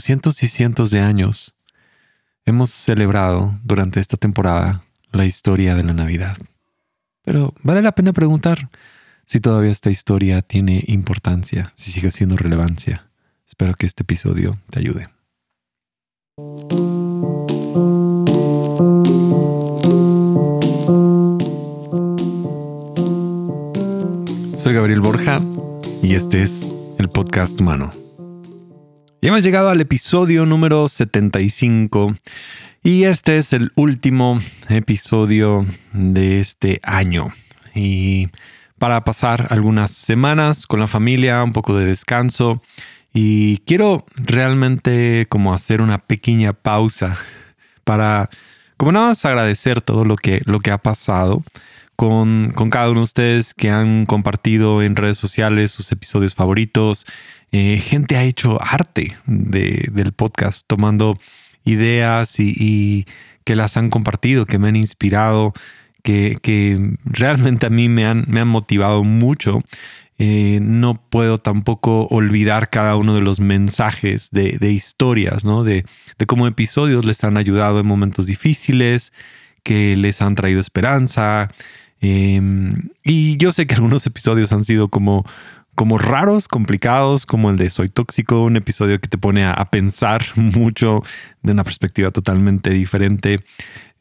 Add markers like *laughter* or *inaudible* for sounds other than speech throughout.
cientos y cientos de años hemos celebrado durante esta temporada la historia de la Navidad. Pero vale la pena preguntar si todavía esta historia tiene importancia, si sigue siendo relevancia. Espero que este episodio te ayude. Soy Gabriel Borja y este es el podcast humano. Y hemos llegado al episodio número 75 y este es el último episodio de este año. Y para pasar algunas semanas con la familia, un poco de descanso y quiero realmente como hacer una pequeña pausa para como nada más agradecer todo lo que, lo que ha pasado con, cada uno de ustedes que han compartido en redes sociales sus episodios favoritos, eh, gente ha hecho arte del podcast, tomando ideas y, que las han compartido, que me han inspirado, que, realmente a mí me han, me han motivado mucho. Eh, no puedo tampoco olvidar cada uno de los mensajes de, historias, ¿no? De, de, cómo episodios les han ayudado en momentos difíciles, que les han traído esperanza. Em, y yo sé que algunos episodios han sido como como raros, complicados, como el de Soy Tóxico, un episodio que te pone a, pensar *laughs* mucho de una perspectiva totalmente diferente,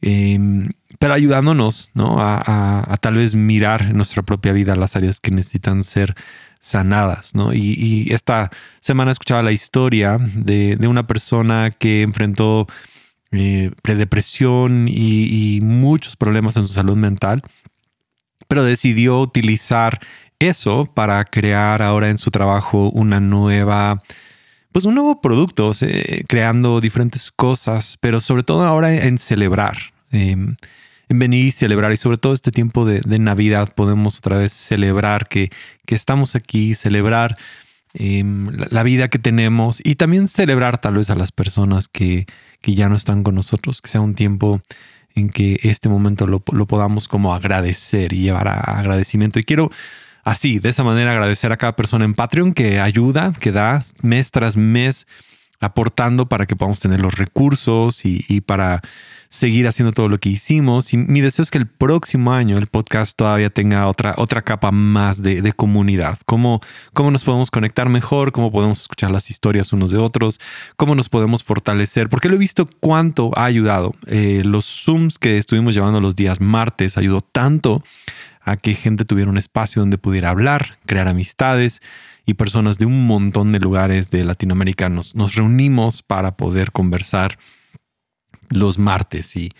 em, pero ayudándonos ¿no? a, tal vez mirar en nuestra propia vida las áreas que necesitan ser sanadas. ¿no? Y, esta semana escuchaba la historia de, una persona que enfrentó eh, predepresión y, y muchos problemas en su salud mental, pero decidió utilizar eso para crear ahora en su trabajo una nueva, pues un nuevo producto, creando diferentes cosas, pero sobre todo ahora en celebrar, em, en venir y celebrar. Y sobre todo este tiempo de, Navidad podemos otra vez celebrar que, que estamos aquí, celebrar em, la, vida que tenemos y también celebrar tal vez a las personas que, que ya no están con nosotros, que sea un tiempo en que este momento lo, podamos como agradecer y llevar a agradecimiento. Y quiero así, de esa manera agradecer a cada persona en Patreon que ayuda, que da mes tras mes aportando para que podamos tener los recursos y, para seguir haciendo todo lo que hicimos. Y mi deseo es que el próximo año el podcast todavía tenga otra, otra capa más de, comunidad. Cómo, cómo nos podemos conectar mejor, cómo podemos escuchar las historias unos de otros, cómo nos podemos fortalecer, porque lo he visto cuánto ha ayudado. Eh, los Zooms que estuvimos llevando los días martes ayudó tanto a que gente tuviera un espacio donde pudiera hablar, crear amistades y personas de un montón de lugares de Latinoamérica nos, reunimos para poder conversar los martes y,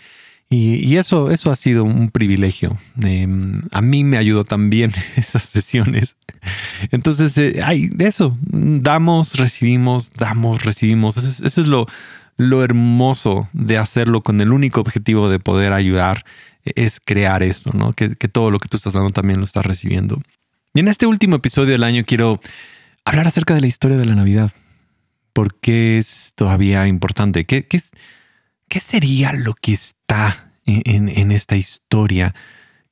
y, eso, eso ha sido un privilegio. Em, a mí me ayudó también *laughs* esas sesiones. Entonces, eh, hay eso, damos, recibimos, damos, recibimos. Eso es, lo, lo hermoso de hacerlo con el único objetivo de poder ayudar es crear esto, ¿no? Que, todo lo que tú estás dando también lo estás recibiendo. Y en este último episodio del año quiero hablar acerca de la historia de la Navidad. ¿Por qué es todavía importante? ¿Qué, qué, qué sería lo que está en, esta historia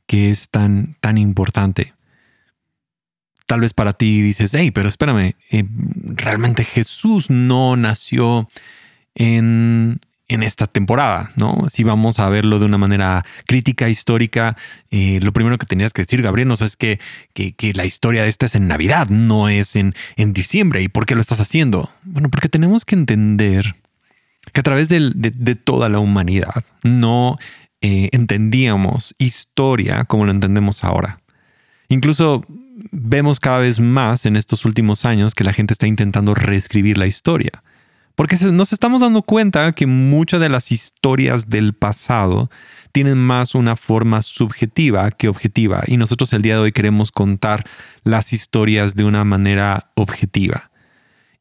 que es tan, tan importante? Tal vez para ti dices, hey, pero espérame, eh, realmente Jesús no nació en, esta temporada, ¿no? Si vamos a verlo de una manera crítica, histórica, eh, lo primero que tenías que decir, Gabriel, no es que, la historia de esta es en Navidad, no es en diciembre. ¿Y por qué lo estás haciendo? Bueno, porque tenemos que entender que a través de, toda la humanidad no eh, entendíamos historia como lo entendemos ahora. Incluso vemos cada vez más en estos últimos años que la gente está intentando reescribir la historia. Porque nos estamos dando cuenta que muchas de las historias del pasado tienen más una forma subjetiva que objetiva y nosotros el día de hoy queremos contar las historias de una manera objetiva.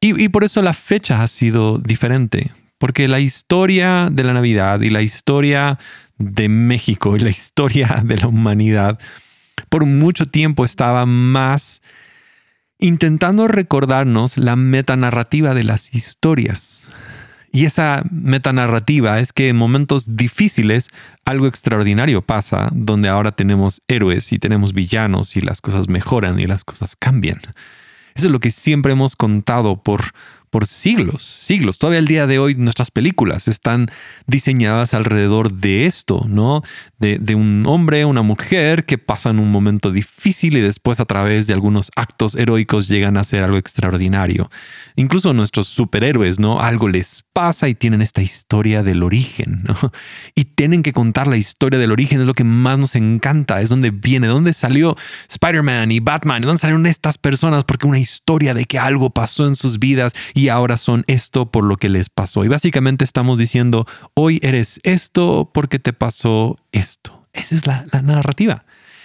Y, por eso la fecha ha sido diferente, porque la historia de la Navidad y la historia de México y la historia *laughs* de la humanidad por mucho tiempo estaba más intentando recordarnos la metanarrativa de las historias. Y esa metanarrativa es que en momentos difíciles algo extraordinario pasa, donde ahora tenemos héroes y tenemos villanos y las cosas mejoran y las cosas cambian. Eso es lo que siempre hemos contado por, por siglos, siglos. Todavía el día de hoy nuestras películas están diseñadas alrededor de esto, ¿no? De, de, un hombre, una mujer que pasan un momento difícil y después a través de algunos actos heroicos llegan a ser algo extraordinario. Incluso nuestros superhéroes, ¿no? Algo les pasa y tienen esta historia del origen, ¿no? *laughs* Y tienen que contar la historia del origen, es lo que más nos encanta, es donde viene, dónde salió Spider-Man y Batman, dónde salieron estas personas, porque una historia de que algo pasó en sus vidas y ahora son esto por lo que les pasó. Y básicamente estamos diciendo, hoy eres esto porque te pasó esto. Esa es la, narrativa.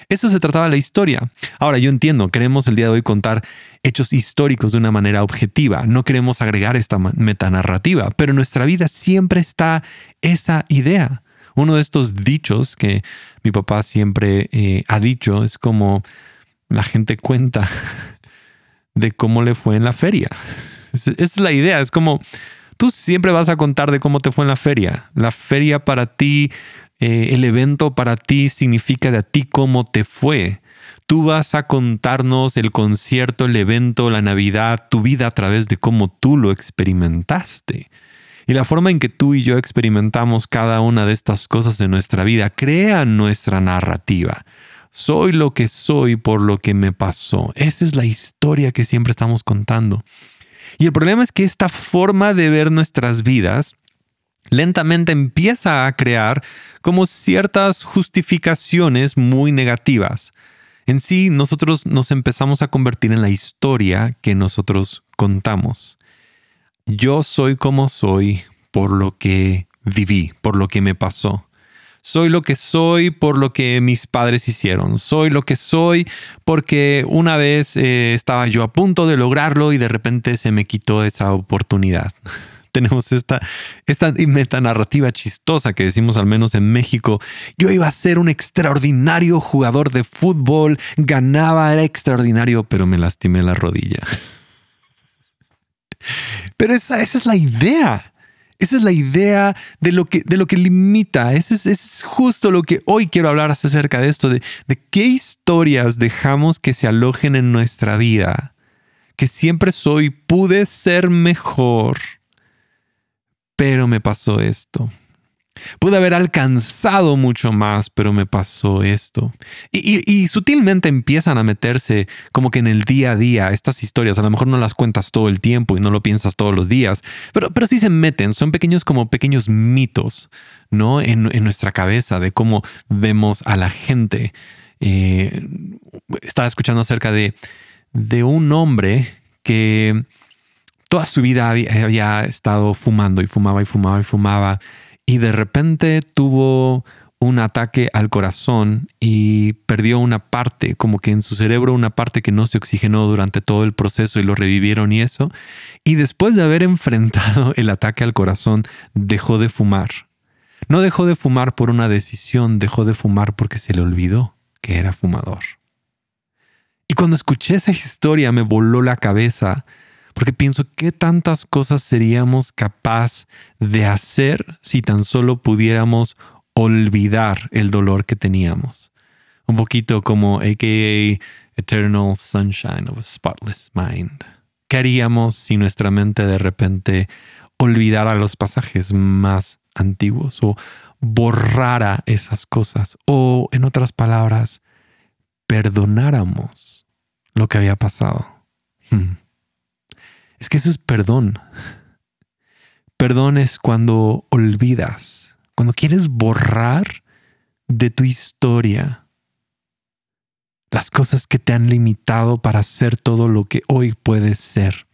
Eso se trataba la historia. Ahora, yo entiendo, queremos el día de hoy contar hechos históricos de una manera objetiva. No queremos agregar esta metanarrativa, pero en nuestra vida siempre está esa idea. Uno de estos dichos que mi papá siempre eh, ha dicho es como la gente cuenta *laughs* de cómo le fue en la feria. Esa es la idea, es como tú siempre vas a contar de cómo te fue en la feria. La feria para ti eh, el evento para ti significa de a ti cómo te fue. Tú vas a contarnos el concierto, el evento, la Navidad, tu vida a través de cómo tú lo experimentaste. Y la forma en que tú y yo experimentamos cada una de estas cosas de nuestra vida crea nuestra narrativa. Soy lo que soy por lo que me pasó. Esa es la historia que siempre estamos contando. Y el problema es que esta forma de ver nuestras vidas lentamente empieza a crear como ciertas justificaciones muy negativas. En sí, nosotros nos empezamos a convertir en la historia que nosotros contamos. Yo soy como soy por lo que viví, por lo que me pasó. Soy lo que soy por lo que mis padres hicieron. Soy lo que soy porque una vez eh, estaba yo a punto de lograrlo y de repente se me quitó esa oportunidad *laughs* tenemos esta, esta metanarrativa chistosa que decimos al menos en México. Yo iba a ser un extraordinario jugador de fútbol, ganaba, era extraordinario, pero me lastimé la rodilla. *laughs* Pero esa, esa es la idea. Esa es la idea de lo que, de lo que limita. Ese es, es, justo lo que hoy quiero hablar acerca de esto, de, de qué historias dejamos que se alojen en nuestra vida. Que siempre soy, pude ser mejor pero me pasó esto. Pude haber alcanzado mucho más, pero me pasó esto. Y, sutilmente empiezan a meterse como que en el día a día estas historias. A lo mejor no las cuentas todo el tiempo y no lo piensas todos los días, pero, pero sí se meten. Son pequeños como pequeños mitos, ¿no? En, nuestra cabeza de cómo vemos a la gente. Eh, estaba escuchando acerca de, de un hombre que toda su vida había, estado fumando y fumaba y fumaba y fumaba y de repente tuvo un ataque al corazón y perdió una parte, como que en su cerebro una parte que no se oxigenó durante todo el proceso y lo revivieron y eso. Y después de haber *laughs* enfrentado el ataque al corazón, dejó de fumar. No dejó de fumar por una decisión, dejó de fumar porque se le olvidó que era fumador. Y cuando escuché esa historia me voló la cabeza porque pienso qué tantas cosas seríamos capaz de hacer si tan solo pudiéramos olvidar el dolor que teníamos. Un poquito como AKA Eternal Sunshine of a Spotless Mind. ¿Qué haríamos si nuestra mente de repente olvidara los pasajes más antiguos o borrara esas cosas? O, en otras palabras, perdonáramos lo que había pasado. Hmm. Es que eso es perdón. Perdón es cuando olvidas, cuando quieres borrar de tu historia las cosas que te han limitado para ser todo lo que hoy puedes ser.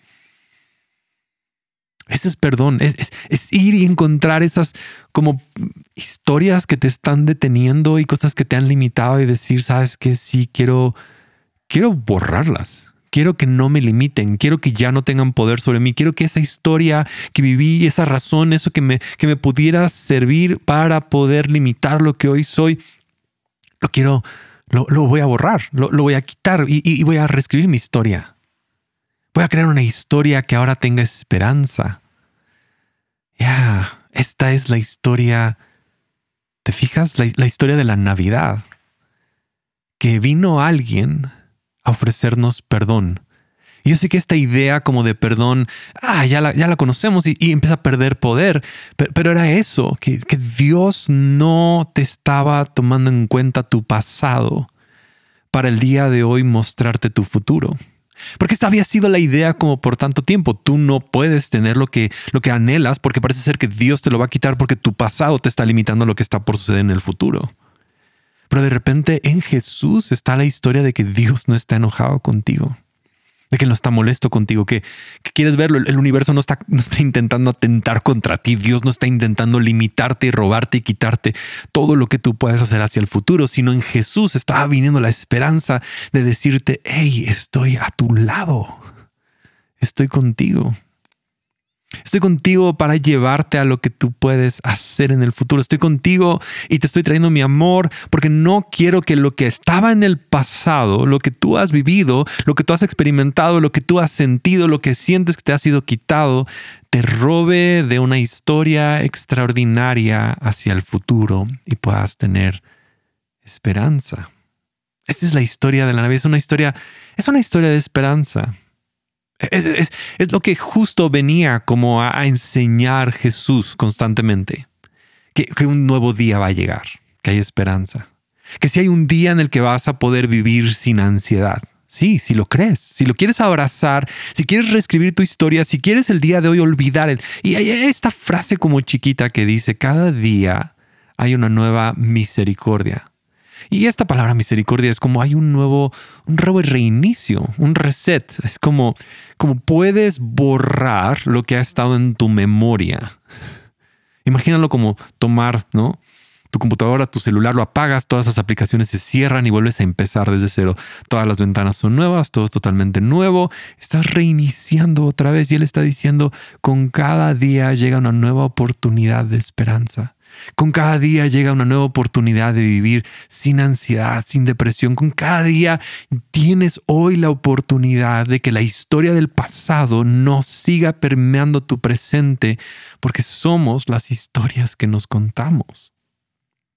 Ese es perdón, es, ir y encontrar esas como historias que te están deteniendo y cosas que te han limitado y decir, sabes que sí, quiero, quiero borrarlas quiero que no me limiten, quiero que ya no tengan poder sobre mí, quiero que esa historia que viví, esa razón, eso que me, que me pudiera servir para poder limitar lo que hoy soy, lo quiero, lo, voy a borrar, lo, voy a quitar y, voy a reescribir mi historia. Voy a crear una historia que ahora tenga esperanza. Ya, esta es la historia, ¿te fijas? la historia de la Navidad. Que vino alguien a ofrecernos perdón, Y yo sé que esta idea como de perdón, ah, ya la, ya la conocemos y, empieza a perder poder, pero, era eso, que, que Dios no te estaba tomando en cuenta tu pasado para el día de hoy mostrarte tu futuro. Porque esta había sido la idea como por tanto tiempo. Tú no puedes tener lo que, lo que anhelas porque parece ser que Dios te lo va a quitar porque tu pasado te está limitando a lo que está por suceder en el futuro. Pero de repente en Jesús está la historia de que Dios no está enojado contigo de que no está molesto contigo, que, quieres verlo. El, universo no está, no está intentando atentar contra ti. Dios no está intentando limitarte y robarte y quitarte todo lo que tú puedes hacer hacia el futuro, sino en Jesús estaba viniendo la esperanza de decirte, hey, estoy a tu lado. Estoy contigo. Estoy contigo para llevarte a lo que tú puedes hacer en el futuro. Estoy contigo y te estoy trayendo mi amor porque no quiero que lo que estaba en el pasado, lo que tú has vivido, lo que tú has experimentado, lo que tú has sentido, lo que sientes que te ha sido quitado, te robe de una historia extraordinaria hacia el futuro y puedas tener esperanza. Esa es la historia de la Navidad. Es una historia, es una historia de esperanza. Es, lo que justo venía como a, enseñar Jesús constantemente. Que, un nuevo día va a llegar, que hay esperanza. Que si hay un día en el que vas a poder vivir sin ansiedad. Sí, si lo crees, si lo quieres abrazar, si quieres reescribir tu historia, si quieres el día de hoy olvidar. y hay esta frase como chiquita que dice, cada día hay una nueva misericordia. Y esta palabra misericordia es como hay un nuevo, un nuevo reinicio, un reset. Es como, como puedes borrar lo que ha estado en tu memoria. Imagínalo como tomar, ¿no? Tu computadora, tu celular, lo apagas, todas esas aplicaciones se cierran y vuelves a empezar desde cero. Todas las ventanas son nuevas, todo es totalmente nuevo. Estás reiniciando otra vez y él está diciendo, con cada día llega una nueva oportunidad de esperanza. Con cada día llega una nueva oportunidad de vivir sin ansiedad, sin depresión. Con cada día tienes hoy la oportunidad de que la historia del pasado no siga permeando tu presente, porque somos las historias que nos contamos.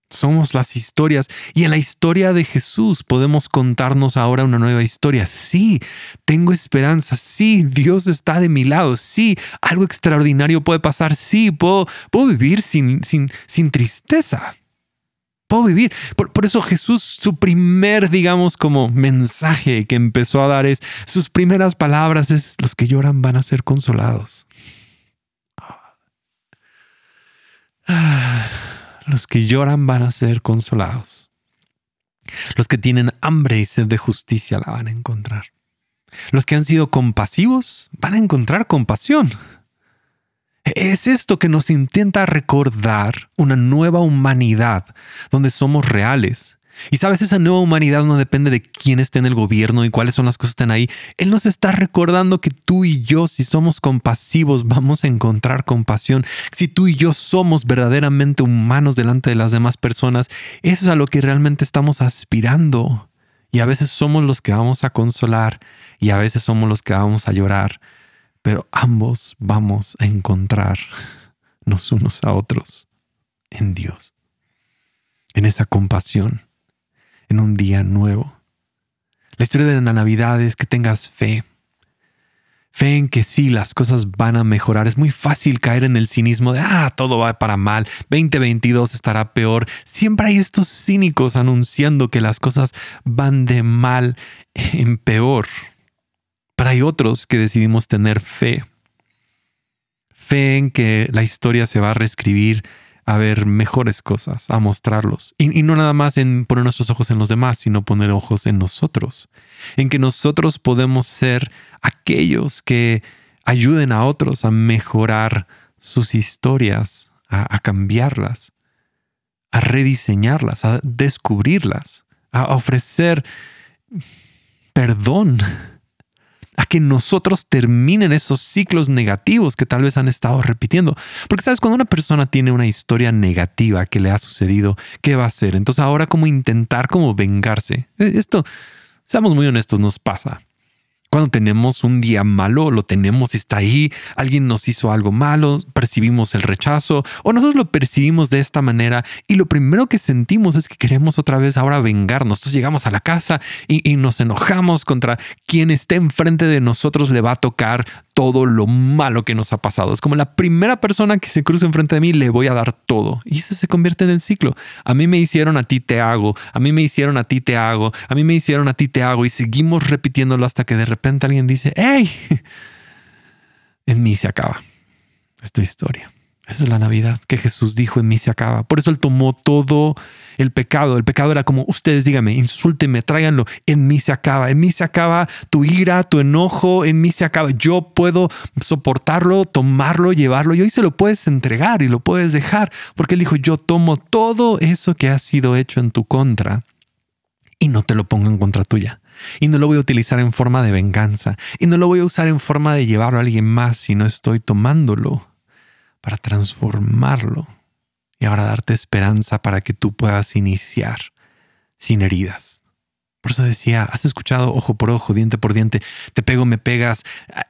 Somos las historias y en la historia de Jesús podemos contarnos ahora una nueva historia. Sí, tengo esperanza. Sí, Dios está de mi lado. Sí, algo extraordinario puede pasar. Sí, puedo, vivir sin, sin, sin tristeza. Puedo vivir. Por, por, eso Jesús, su primer, digamos, como mensaje que empezó a dar es, sus primeras palabras es, los que lloran van a ser consolados. Ah. Los que lloran van a ser consolados. Los que tienen hambre y sed de justicia la van a encontrar. Los que han sido compasivos van a encontrar compasión. Es esto que nos intenta recordar una nueva humanidad donde somos reales, y sabes, esa nueva humanidad no depende de quién esté en el gobierno y cuáles son las cosas que están ahí. Él nos está recordando que tú y yo, si somos compasivos, vamos a encontrar compasión. Si tú y yo somos verdaderamente humanos delante de las demás personas, eso es a lo que realmente estamos aspirando. Y a veces somos los que vamos a consolar y a veces somos los que vamos a llorar, pero ambos vamos a encontrarnos unos a otros en Dios, en esa compasión en un día nuevo. La historia de la Navidad es que tengas fe. Fe en que sí, las cosas van a mejorar. Es muy fácil caer en el cinismo de, ah, todo va para mal, 2022 estará peor. Siempre hay estos cínicos anunciando que las cosas van de mal en peor. Pero hay otros que decidimos tener fe. Fe en que la historia se va a reescribir a ver mejores cosas, a mostrarlos. Y, no nada más en poner nuestros ojos en los demás, sino poner ojos en nosotros. En que nosotros podemos ser aquellos que ayuden a otros a mejorar sus historias, a, cambiarlas, a rediseñarlas, a descubrirlas, a ofrecer perdón a que nosotros terminen esos ciclos negativos que tal vez han estado repitiendo. Porque sabes, cuando una persona tiene una historia negativa que le ha sucedido, ¿qué va a hacer? Entonces ahora como intentar como vengarse. E, esto, seamos muy honestos, nos pasa. Cuando tenemos un día malo, lo tenemos, está ahí, alguien nos hizo algo malo, percibimos el rechazo o nosotros lo percibimos de esta manera y lo primero que sentimos es que queremos otra vez ahora vengarnos. Entonces llegamos a la casa y, y nos enojamos contra quien esté enfrente de nosotros, le va a tocar todo lo malo que nos ha pasado. Es como la primera persona que se cruza enfrente de mí, le voy a dar todo. Y ese se convierte en el ciclo. A mí me hicieron, a ti te hago. A mí me hicieron, a ti te hago. A mí me hicieron, a ti te hago. Y seguimos repitiéndolo hasta que de repente alguien dice, hey, *laughs* en mí se acaba esta historia. Esa es la Navidad que Jesús dijo en mí se acaba. Por eso Él tomó todo el pecado. El pecado era como, ustedes díganme, insúltenme, tráiganlo. En mí se acaba. En mí se acaba tu ira, tu enojo. En mí se acaba. Yo puedo soportarlo, tomarlo, llevarlo. Y hoy se lo puedes entregar y lo puedes dejar. Porque Él dijo, yo tomo todo eso que ha sido hecho en tu contra y no te lo pongo en contra tuya. Y no lo voy a utilizar en forma de venganza. Y no lo voy a usar en forma de llevarlo a alguien más si no estoy tomándolo para transformarlo y ahora darte esperanza para que tú puedas iniciar sin heridas. Por eso decía, has escuchado ojo por ojo, diente por diente, te pego, me pegas,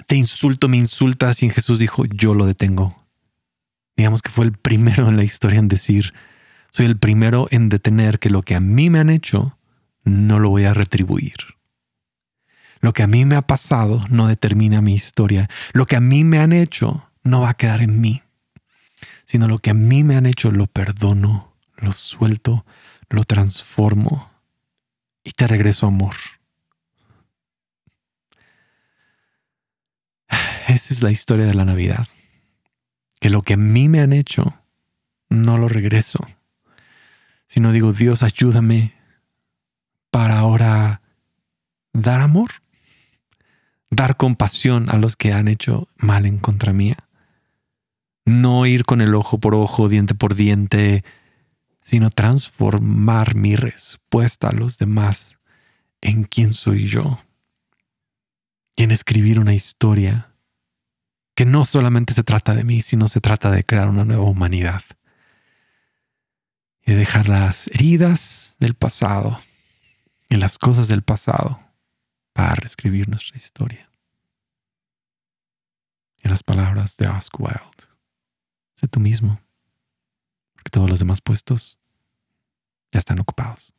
te insulto, me insultas, y en Jesús dijo, yo lo detengo. Digamos que fue el primero en la historia en decir, soy el primero en detener que lo que a mí me han hecho, no lo voy a retribuir. Lo que a mí me ha pasado no determina mi historia. Lo que a mí me han hecho no va a quedar en mí sino lo que a mí me han hecho lo perdono, lo suelto, lo transformo y te regreso amor. *sighs* Esa es la historia de la Navidad. Que lo que a mí me han hecho, no lo regreso, sino digo, Dios, ayúdame para ahora dar amor, dar compasión a los que han hecho mal en contra mía no ir con el ojo por ojo, diente por diente, sino transformar mi respuesta a los demás en quién soy yo. Y en escribir una historia que no solamente se trata de mí, sino se trata de crear una nueva humanidad. Y de dejar las heridas del pasado y las cosas del pasado para reescribir nuestra historia. En las palabras de Oscar Wilde. Sé tú mismo, porque todos los demás puestos ya están ocupados.